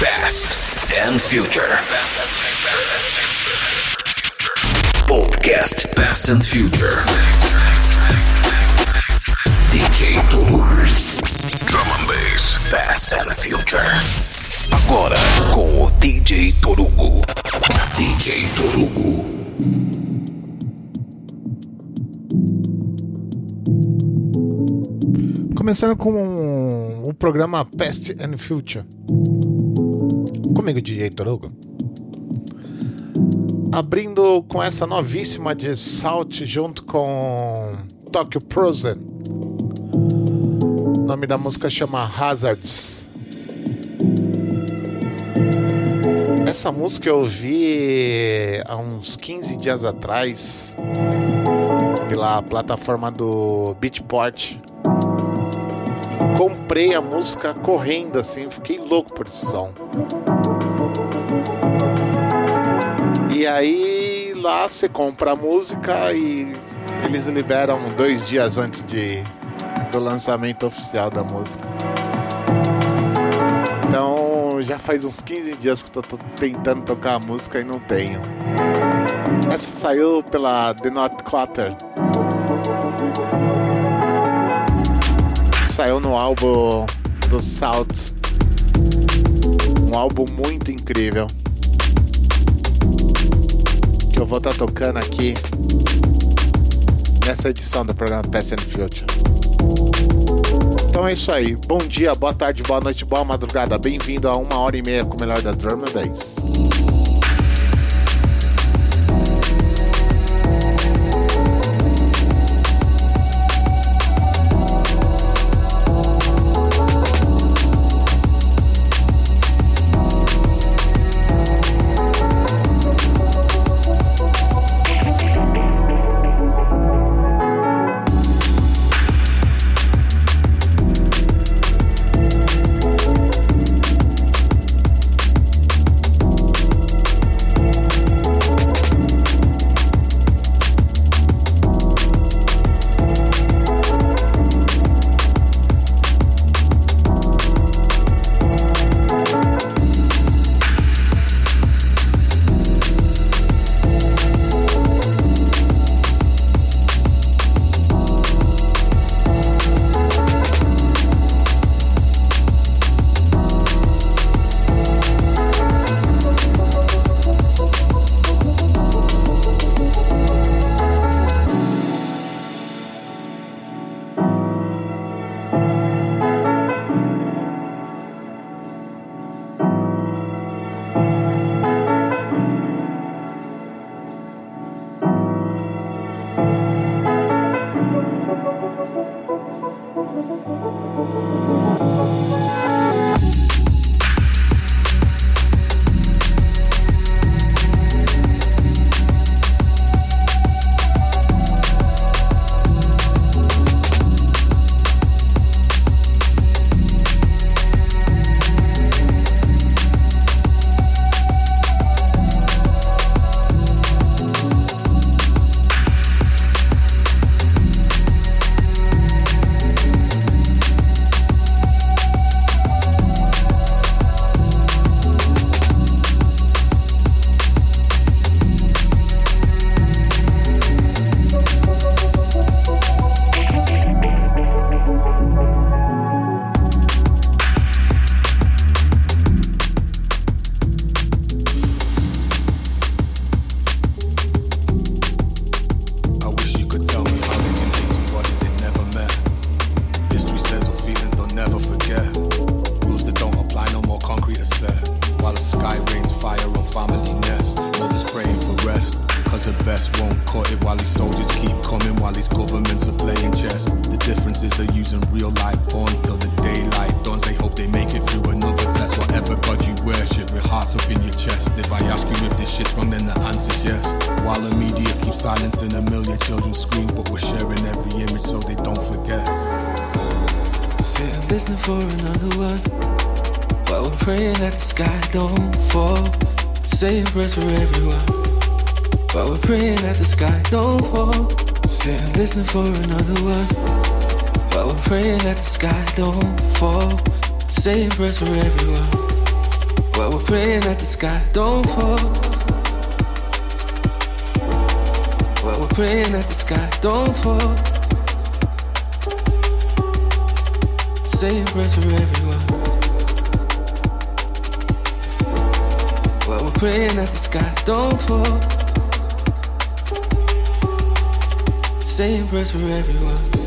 Past and Future. Podcast Past and Future. DJ Toru. Drum and Bass. Past and Future. Agora com o DJ Torugo. DJ Torugo. Começando com o programa Past and Future. Comigo, DJ Torugo. Abrindo com essa novíssima de Salt junto com Tokyo Prozen. O nome da música chama Hazards. Essa música eu ouvi há uns 15 dias atrás pela plataforma do Beatport comprei a música correndo assim, fiquei louco por esse som. E aí lá você compra a música e eles liberam dois dias antes de, do lançamento oficial da música. Então já faz uns 15 dias que eu tô, tô tentando tocar a música e não tenho. Essa saiu pela The Not Quarter. saiu no álbum do Salt. Um álbum muito incrível. Eu vou estar tá tocando aqui nessa edição do programa Past and Future. Então é isso aí. Bom dia, boa tarde, boa noite, boa madrugada. Bem-vindo a uma hora e meia com o melhor da Drum and Bass. for everyone.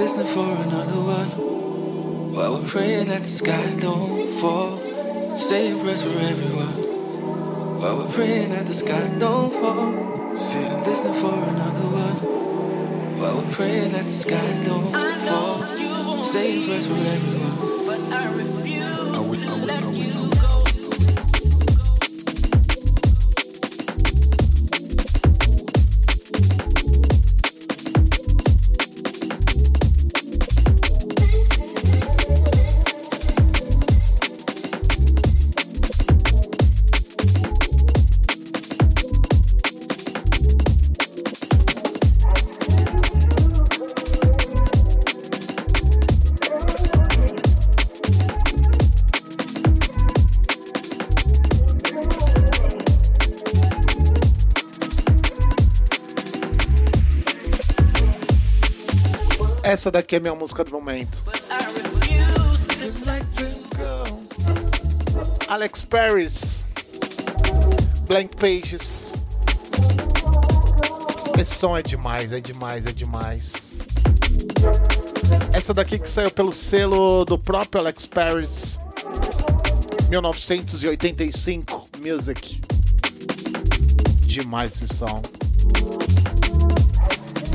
listening for another one. While we're praying that the sky don't fall. Save rest for everyone. While we're praying that the sky don't fall. Sitting listening for another one. While we're praying that the sky don't fall. Save rest for everyone. Essa daqui é minha música do momento. Alex Paris, Blank Pages. Esse som é demais, é demais, é demais. Essa daqui que saiu pelo selo do próprio Alex Paris, 1985 Music. Demais esse som.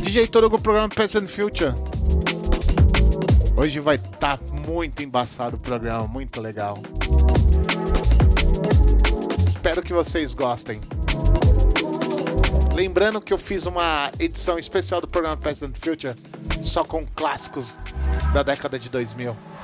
DJ Torugo, programa Past and Future. Hoje vai estar tá muito embaçado o programa, muito legal. Espero que vocês gostem. Lembrando que eu fiz uma edição especial do programa and Future só com clássicos da década de 2000.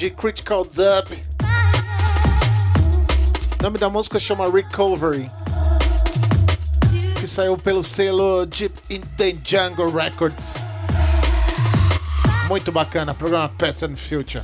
de Critical Dub. O nome da música chama Recovery, que saiu pelo selo Deep in the Jungle Records. Muito bacana, programa Past and Future.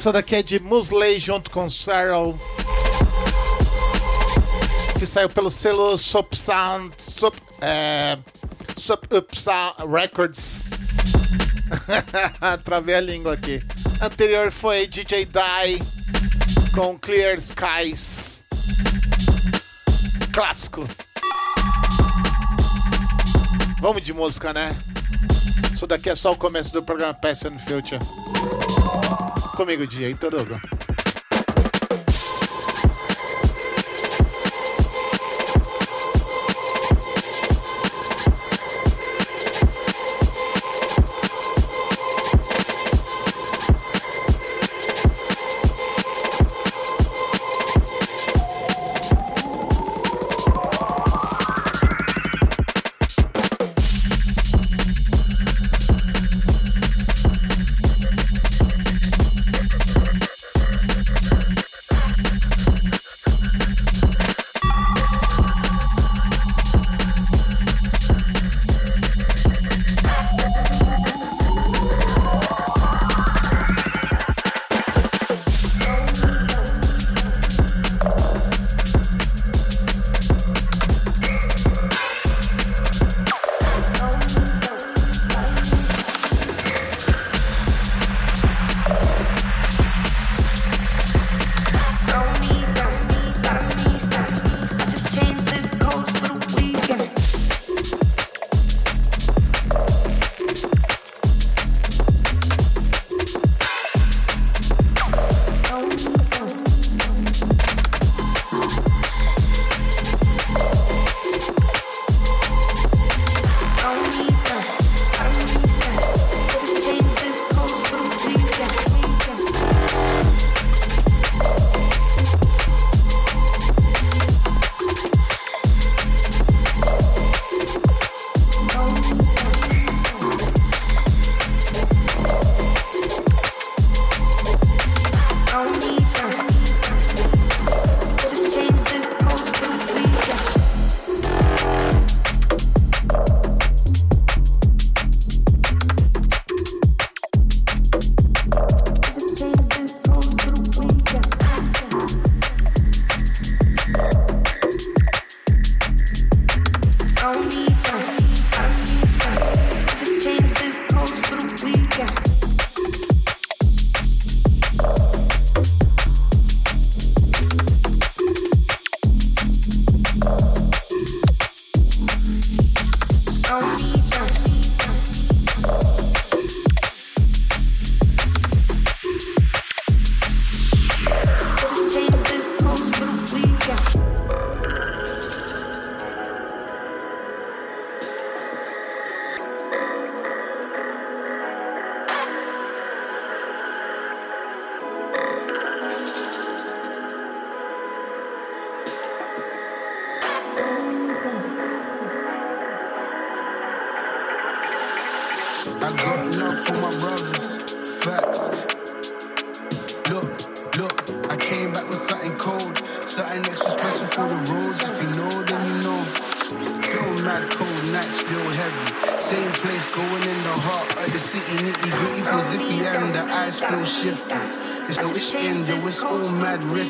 Essa daqui é de Musley junto com Sarah. Que saiu pelo selo Sop Sound. Sop, é, Sop Sound Records. Travei a língua aqui. Anterior foi DJ Die com Clear Skies. Clássico. Vamos de música, né? Isso daqui é só o começo do programa Past and Future. Comigo, dia, Heitor Hugo.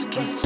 risky.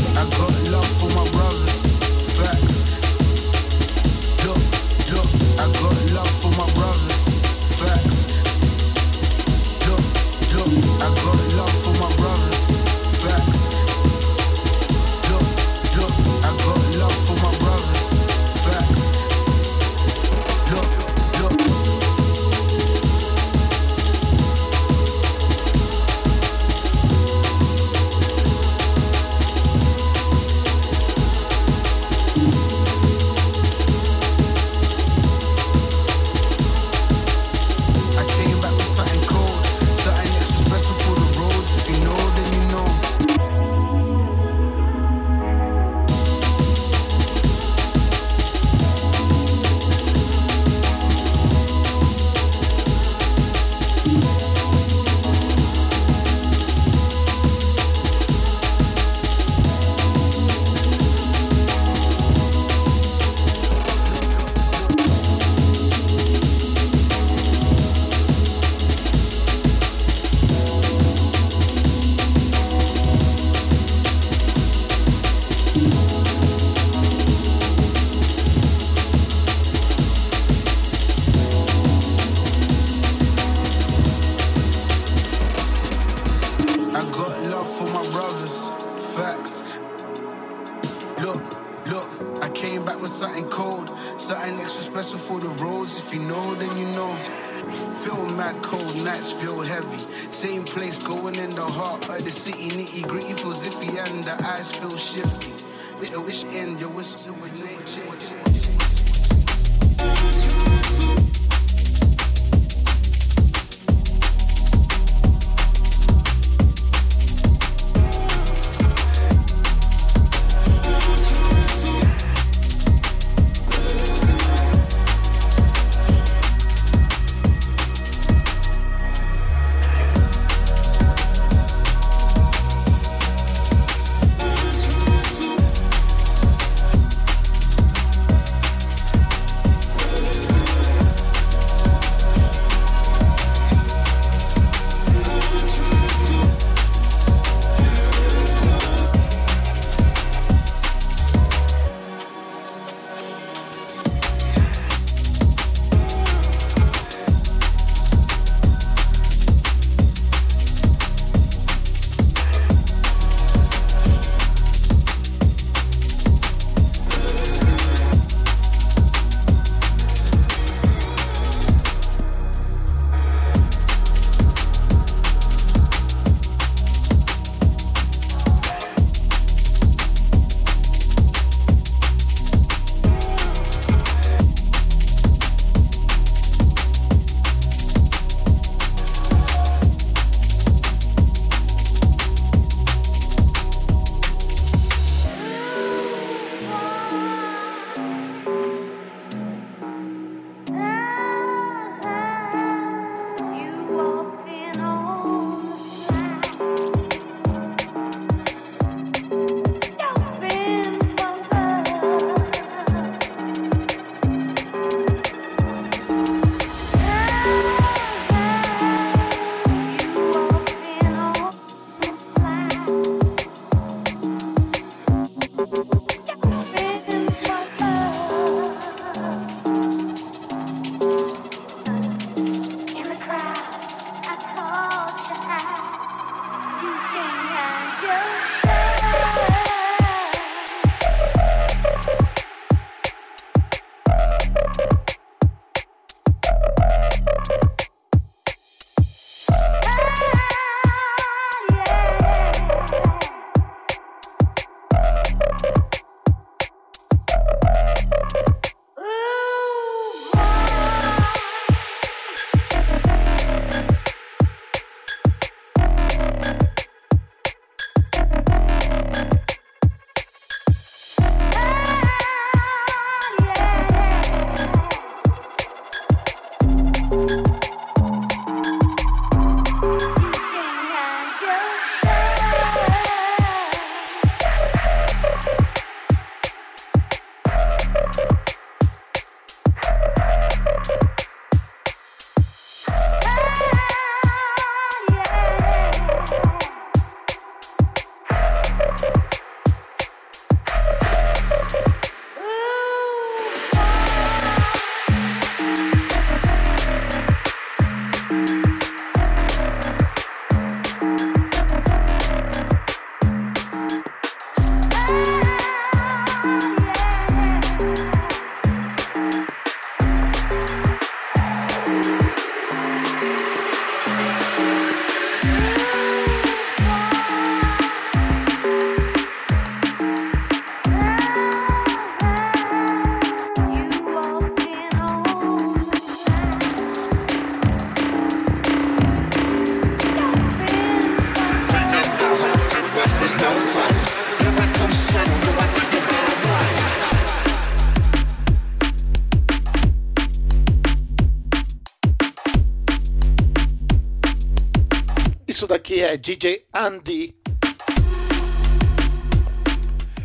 É DJ Andy.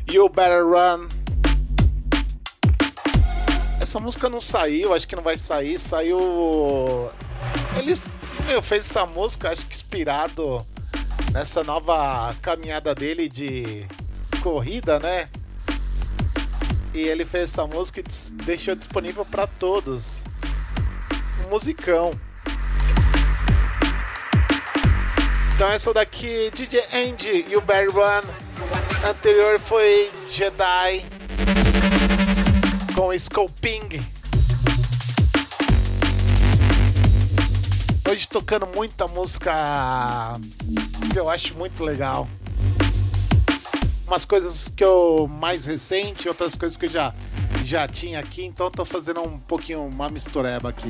You Better Run. Essa música não saiu, acho que não vai sair. Saiu. Ele meu, fez essa música, acho que inspirado nessa nova caminhada dele de corrida, né? E ele fez essa música e deixou disponível para todos. Um musicão. Então essa daqui, DJ Andy e o Barry One. Anterior foi Jedi com Scoping. Hoje tocando muita música que eu acho muito legal. Umas coisas que eu mais recente, outras coisas que eu já já tinha aqui, então tô fazendo um pouquinho uma mistureba aqui.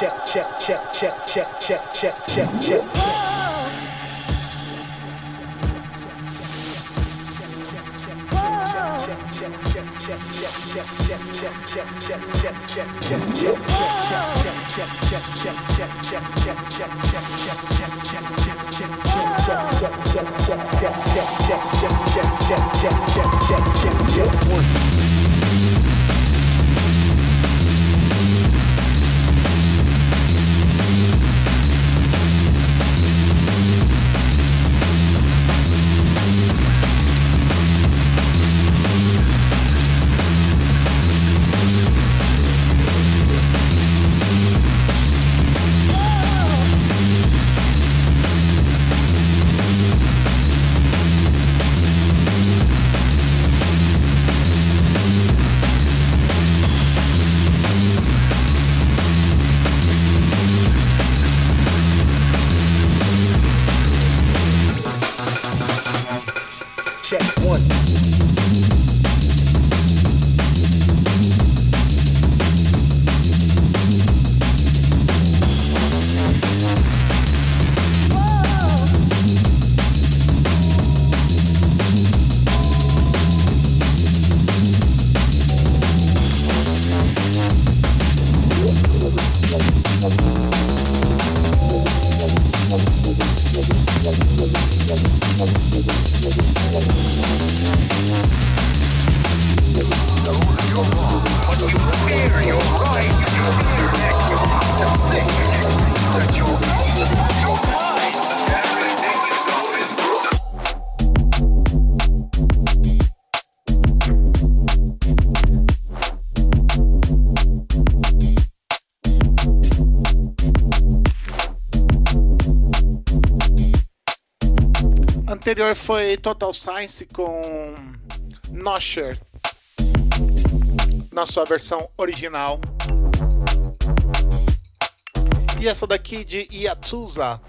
check, check, check, check, check, check, check, check, check. One. anterior foi Total Science com Nosher, na sua versão original. E essa daqui de Iatusa,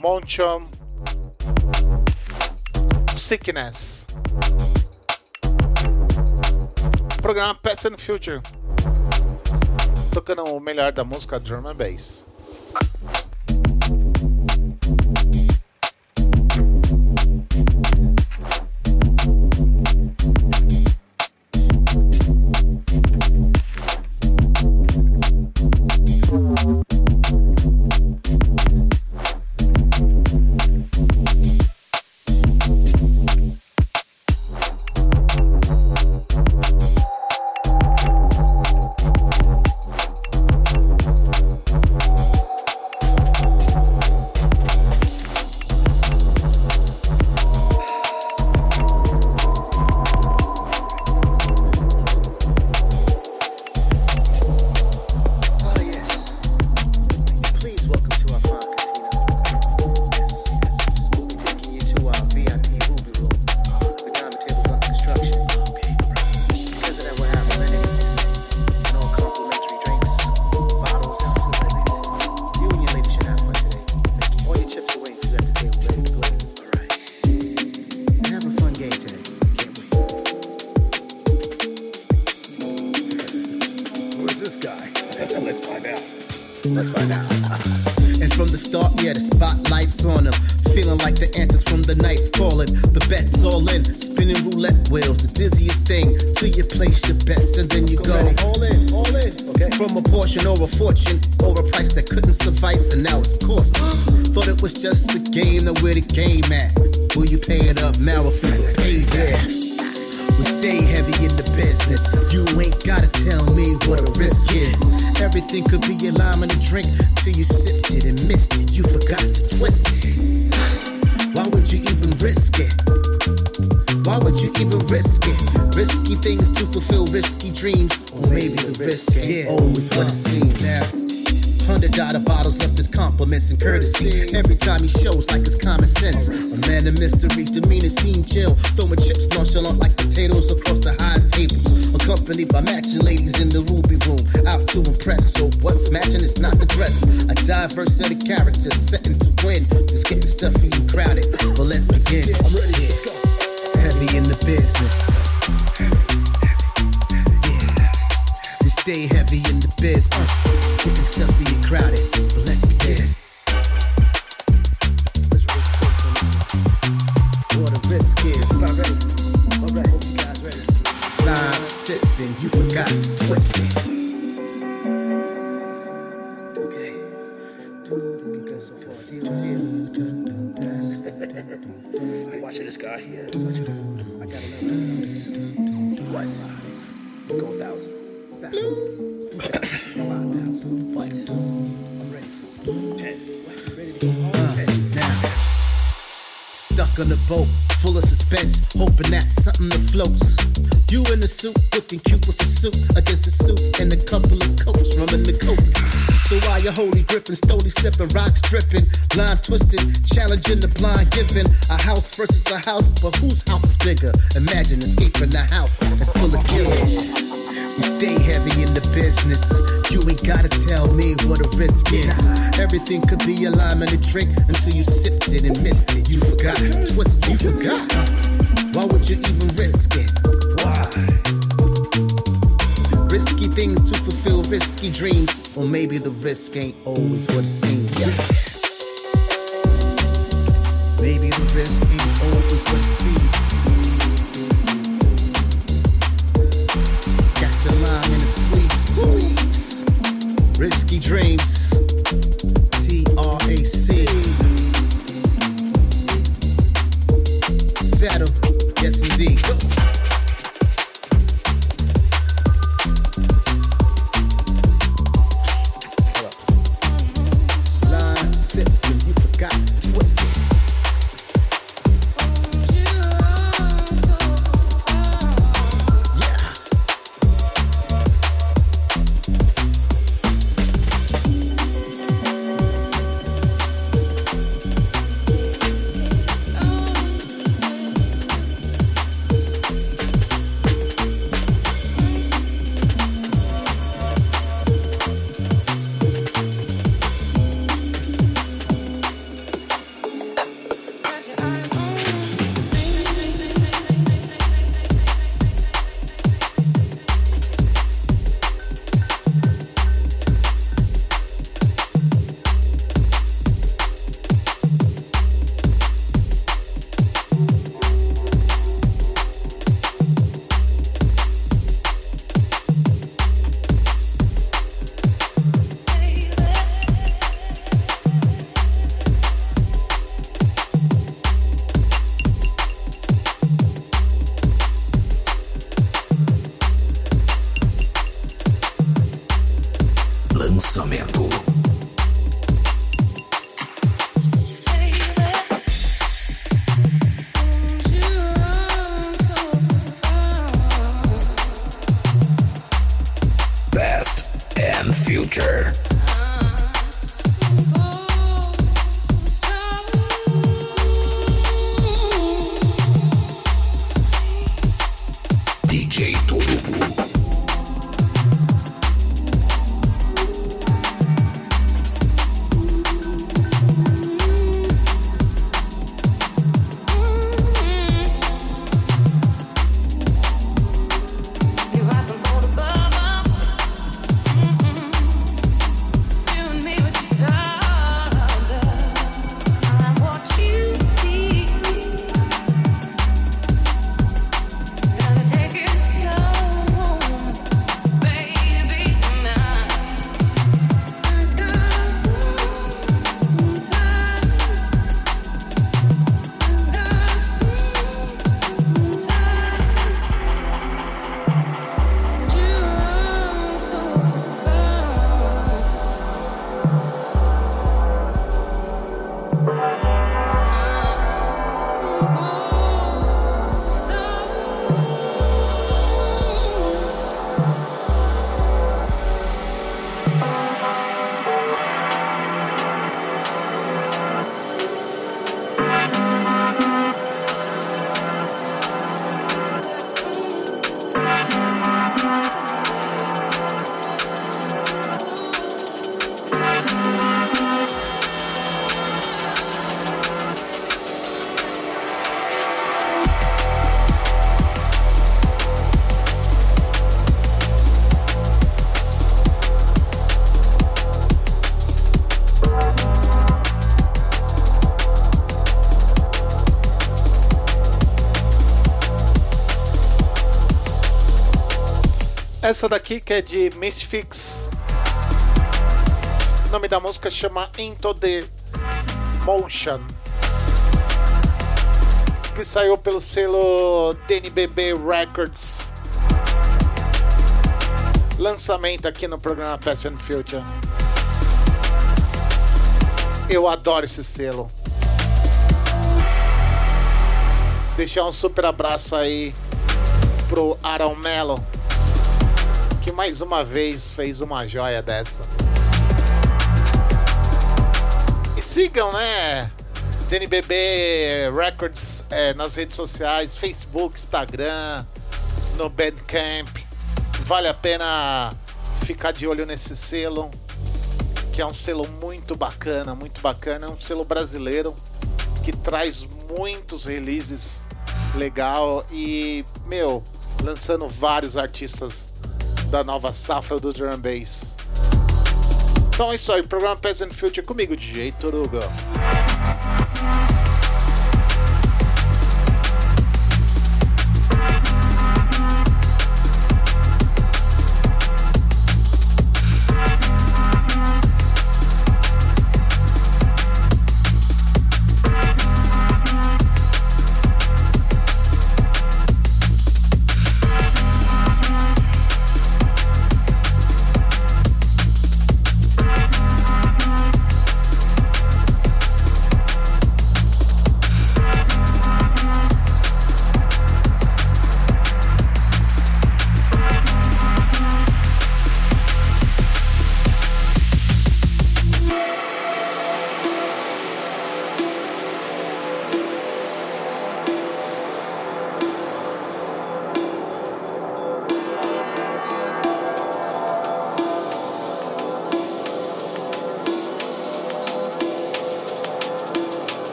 Monchon Sickness. Programa Past and Future. Tocando o melhor da música Drum and Bass. On a boat, full of suspense, hoping that something floats. You in the suit, looking cute with the suit against the suit and a couple of coats, rum in the coat. So while you're holy gripping, slowly sipping, rocks dripping, blind twisted, challenging the blind giving. A house versus a house, but whose house is bigger? Imagine escaping the house that's full of killers. We stay heavy in the business. You ain't gotta tell me what a risk is. Everything could be a lime in a drink until you sipped it and missed it. You forgot, twist, you forgot. Why would you even risk it? Why? Risky things to fulfill risky dreams, or maybe the risk ain't always what it seems. Maybe the risk ain't always what it seems. Dreams. Essa daqui que é de Misfix. O nome da música chama Into the Motion. Que saiu pelo selo DNBB Records. Lançamento aqui no programa Past and Future. Eu adoro esse selo. Deixar um super abraço aí pro Aaron Mello mais uma vez fez uma joia dessa. E sigam, né? DNBB Records é, nas redes sociais, Facebook, Instagram, no Bandcamp. Vale a pena ficar de olho nesse selo, que é um selo muito bacana, muito bacana. É um selo brasileiro que traz muitos releases legal e, meu, lançando vários artistas da nova safra do drum bass. Então é isso aí, programa Peasant Future comigo, DJ Toruga.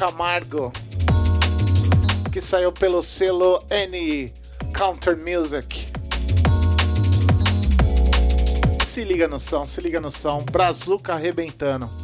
Camargo, que saiu pelo selo N Counter Music. Se liga no som, se liga no som, Brazuca arrebentando.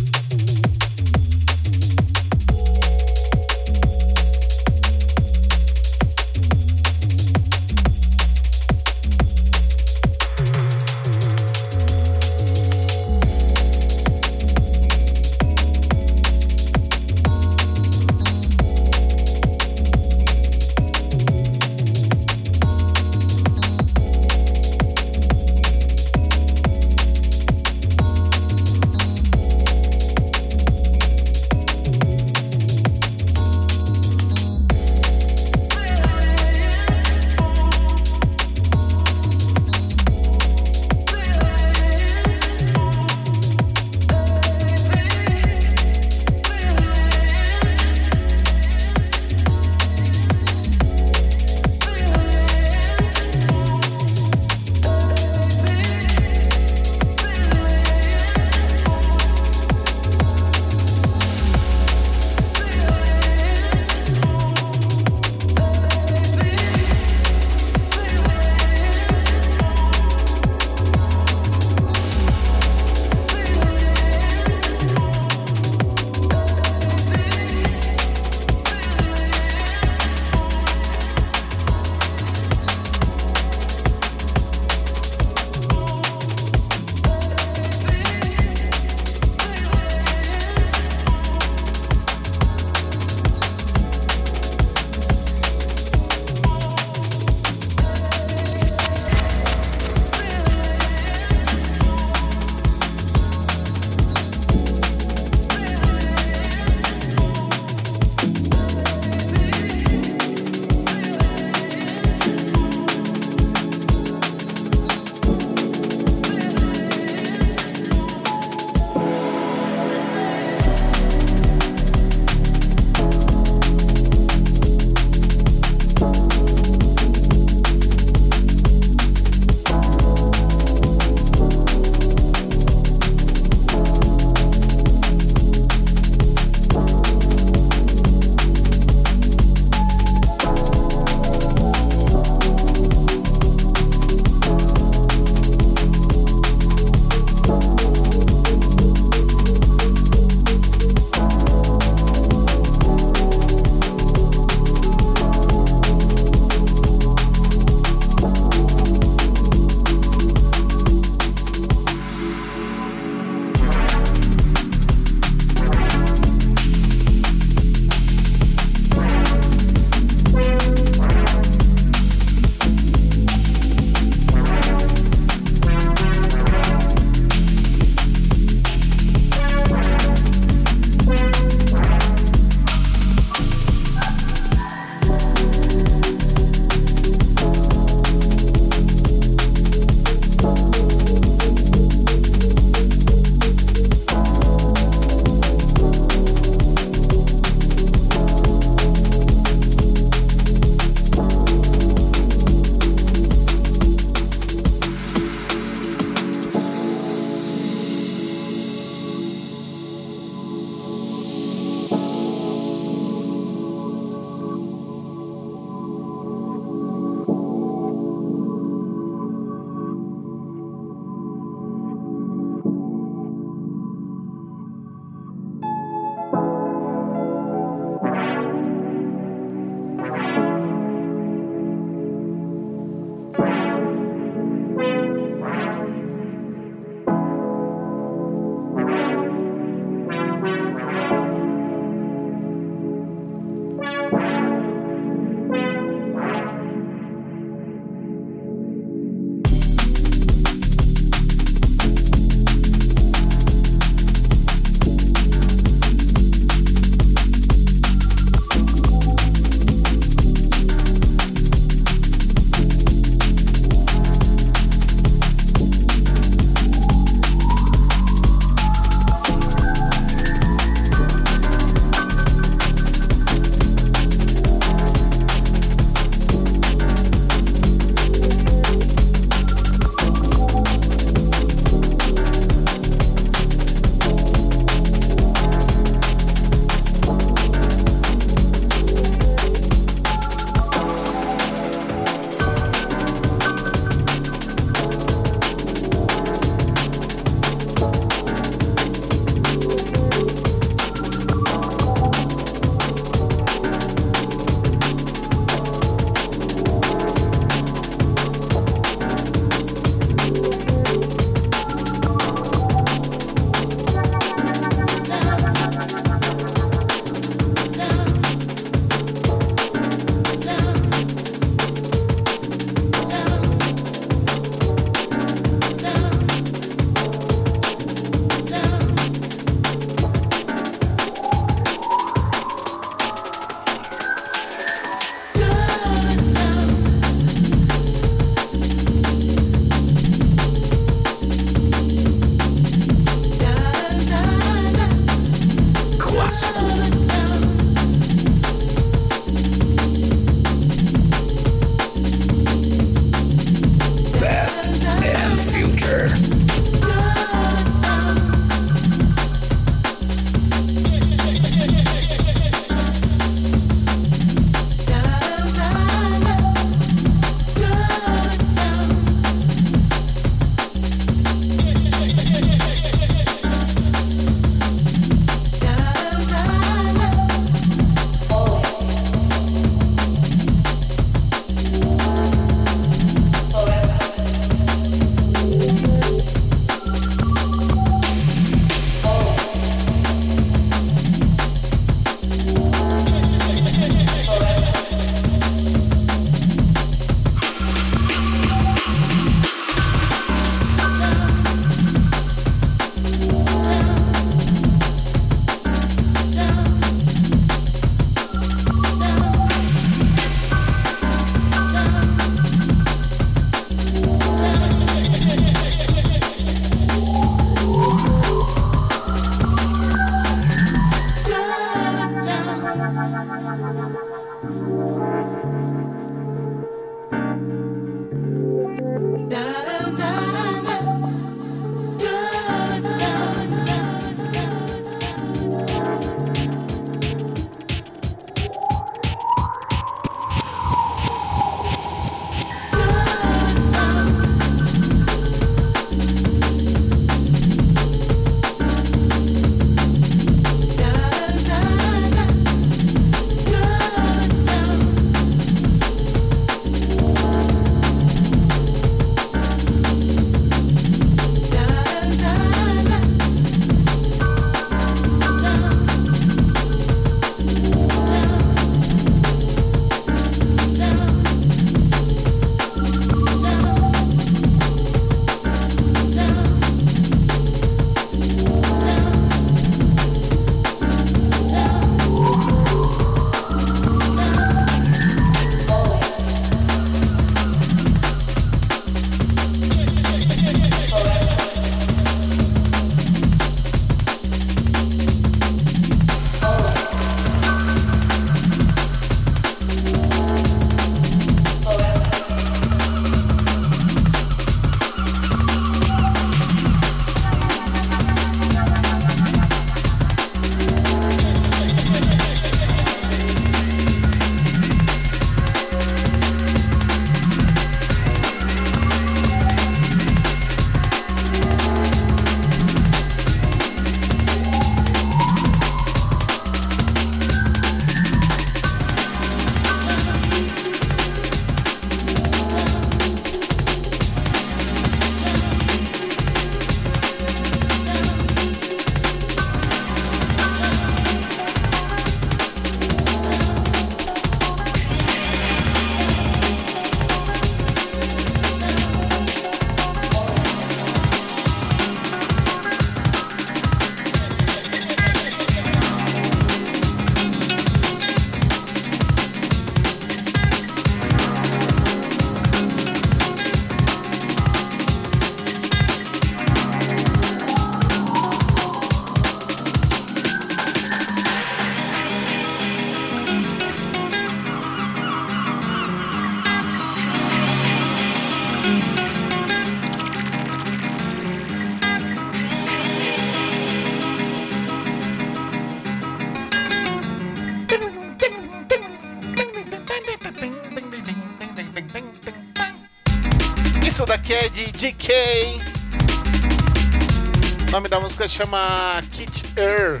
Música chama Kit Air.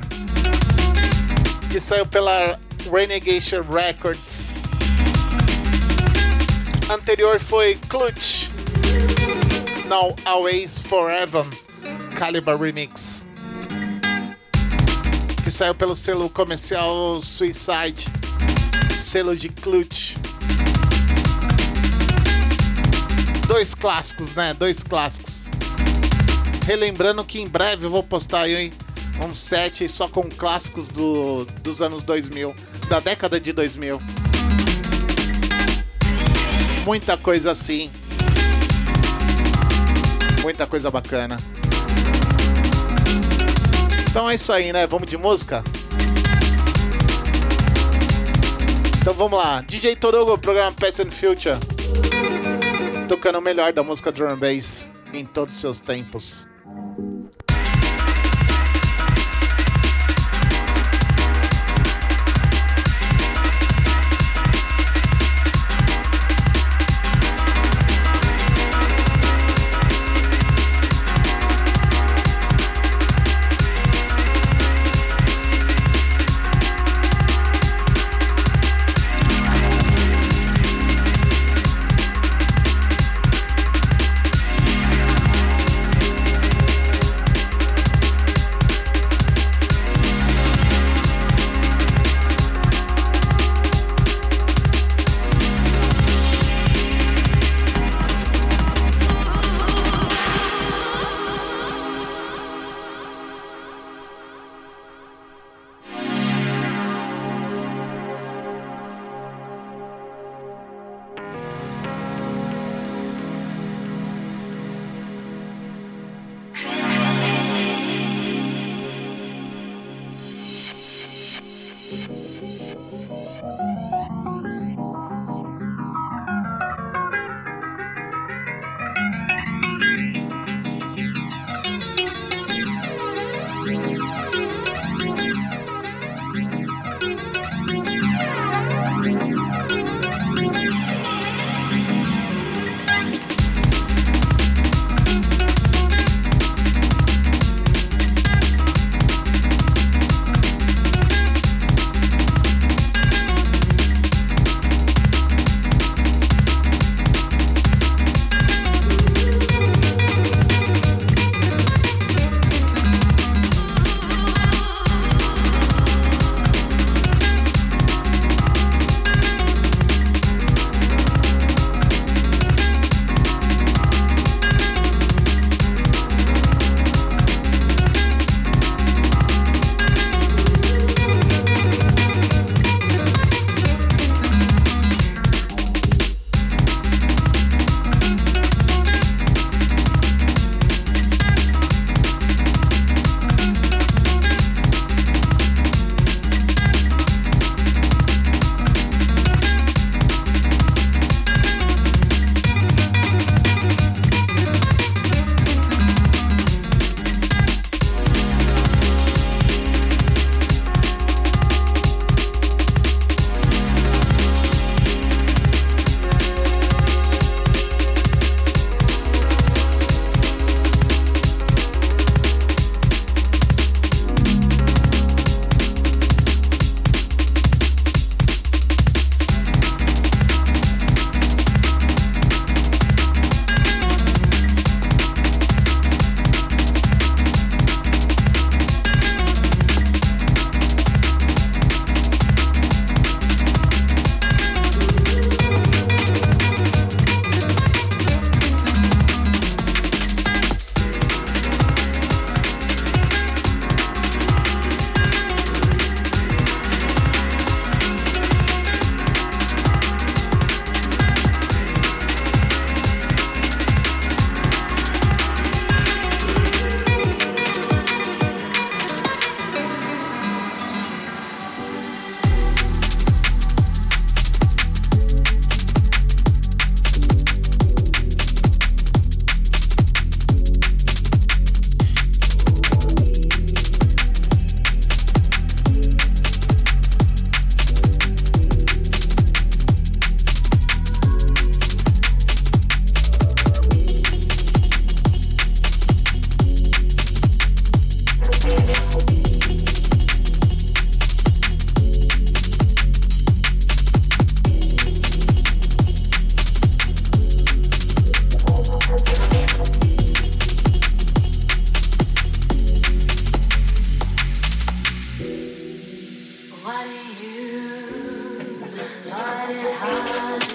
Que saiu pela Renegation Records. Anterior foi Clutch. Now Always Forever. Caliber Remix. Que saiu pelo selo comercial Suicide. Selo de Clutch. Dois clássicos, né? Dois clássicos. Relembrando que em breve eu vou postar aí um set só com clássicos do, dos anos 2000, da década de 2000. Muita coisa assim. Muita coisa bacana. Então é isso aí, né? Vamos de música? Então vamos lá. DJ Torugo, programa Past and Future. Tocando o melhor da música drum and bass em todos os seus tempos. Thank you. it high.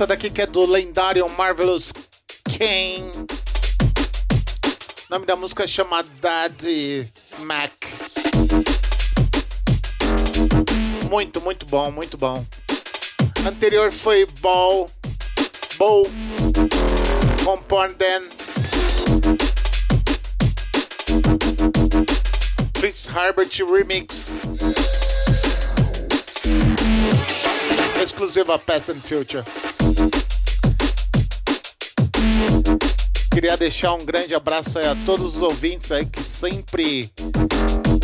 Essa daqui que é do lendário Marvelous Kane. O nome da música chama Daddy Mac. Muito, muito bom, muito bom. Anterior foi Ball, Bow, Comporden, Fritz Herbert Remix. Exclusiva Past and Future. Queria deixar um grande abraço a todos os ouvintes aí que sempre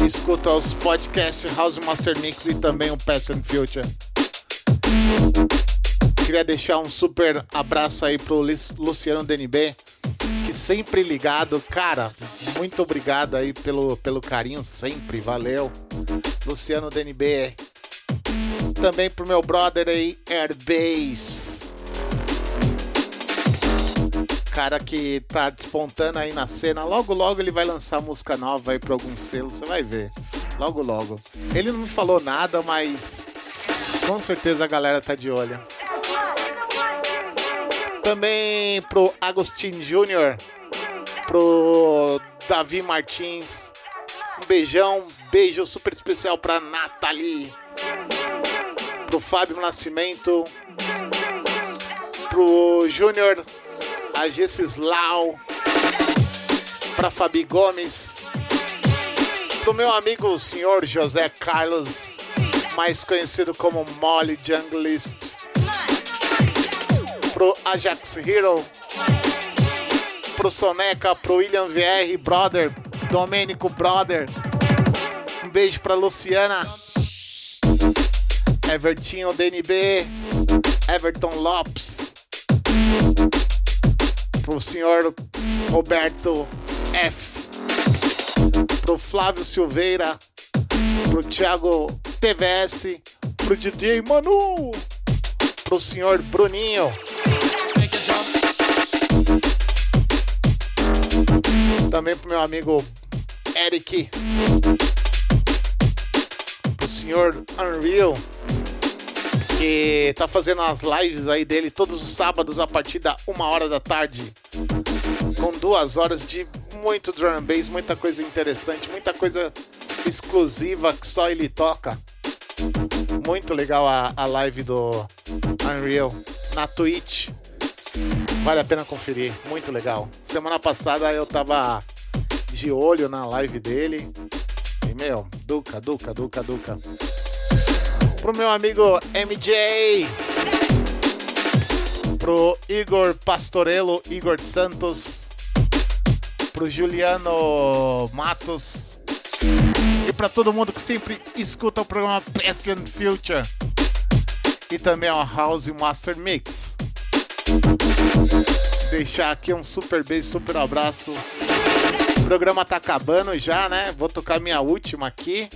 escutam os podcasts House Master Mix e também o and Future. Queria deixar um super abraço aí pro Luciano DNB, que sempre ligado. Cara, muito obrigado aí pelo, pelo carinho sempre, valeu. Luciano DNB. Também pro meu brother aí, Airbase. Cara que tá despontando aí na cena. Logo, logo ele vai lançar música nova aí pra algum selo, você vai ver. Logo, logo. Ele não falou nada, mas com certeza a galera tá de olho. Também pro Agostinho Júnior, pro Davi Martins. Um beijão, beijo super especial pra Nathalie, pro Fábio Nascimento, pro Júnior Agesislau, pra Fabi Gomes, pro meu amigo o senhor José Carlos mais conhecido como Molly Junglist, pro Ajax Hero, pro Soneca, pro William VR Brother, Domênico Brother, um beijo pra Luciana, Evertinho DNB, Everton Lopes, pro senhor Roberto F, pro Flávio Silveira, pro Thiago TVS, pro DJ Manu, pro senhor Bruninho. Também pro meu amigo Eric. Pro senhor Unreal. Que tá fazendo as lives aí dele todos os sábados a partir da uma hora da tarde. Com duas horas de muito drum and bass, muita coisa interessante, muita coisa exclusiva que só ele toca. Muito legal a, a live do Unreal na Twitch. Vale a pena conferir, muito legal. Semana passada eu tava de olho na live dele. E meu, Duca, Duca, Duca, Duca. Pro meu amigo MJ. Pro Igor Pastorello, Igor Santos. Pro Juliano Matos. E para todo mundo que sempre escuta o programa Past and Future. E também a House Master Mix. Deixar aqui um super beijo, super abraço. O programa tá acabando já, né? Vou tocar minha última aqui.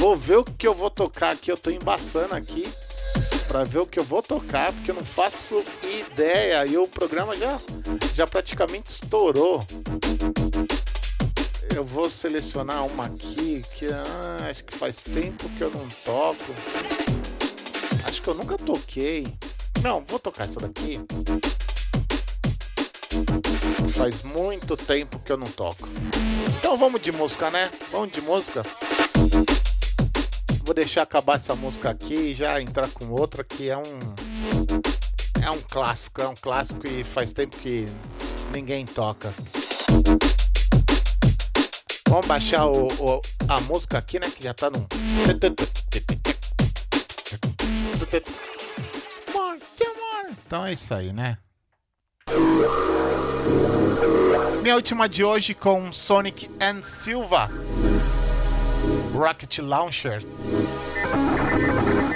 Vou ver o que eu vou tocar aqui. Eu tô embaçando aqui para ver o que eu vou tocar, porque eu não faço ideia. E o programa já, já praticamente estourou eu vou selecionar uma aqui que ah, acho que faz tempo que eu não toco. Acho que eu nunca toquei. Não, vou tocar essa daqui. Faz muito tempo que eu não toco. Então vamos de música, né? Vamos de música. Vou deixar acabar essa música aqui e já entrar com outra que é um é um clássico, é um clássico e faz tempo que ninguém toca. Vamos baixar o, o, a música aqui, né? Que já tá no. Então é isso aí, né? Minha última de hoje com Sonic and Silva Rocket Launcher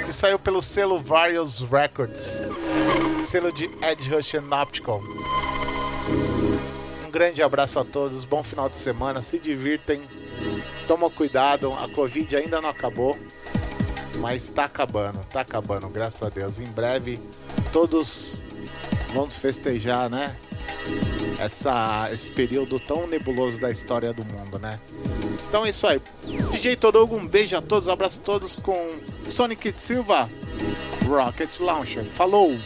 que saiu pelo selo Various Records, selo de Ed Rush and Optical grande abraço a todos, bom final de semana, se divirtem, toma cuidado, a Covid ainda não acabou, mas tá acabando, tá acabando, graças a Deus. Em breve todos vamos festejar, né? Essa, esse período tão nebuloso da história do mundo, né? Então é isso aí. DJ Todogo, um beijo a todos, um abraço a todos com Sonic Silva, Rocket Launcher. Falou!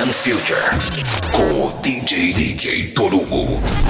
And Future com o DJ DJ Torugo.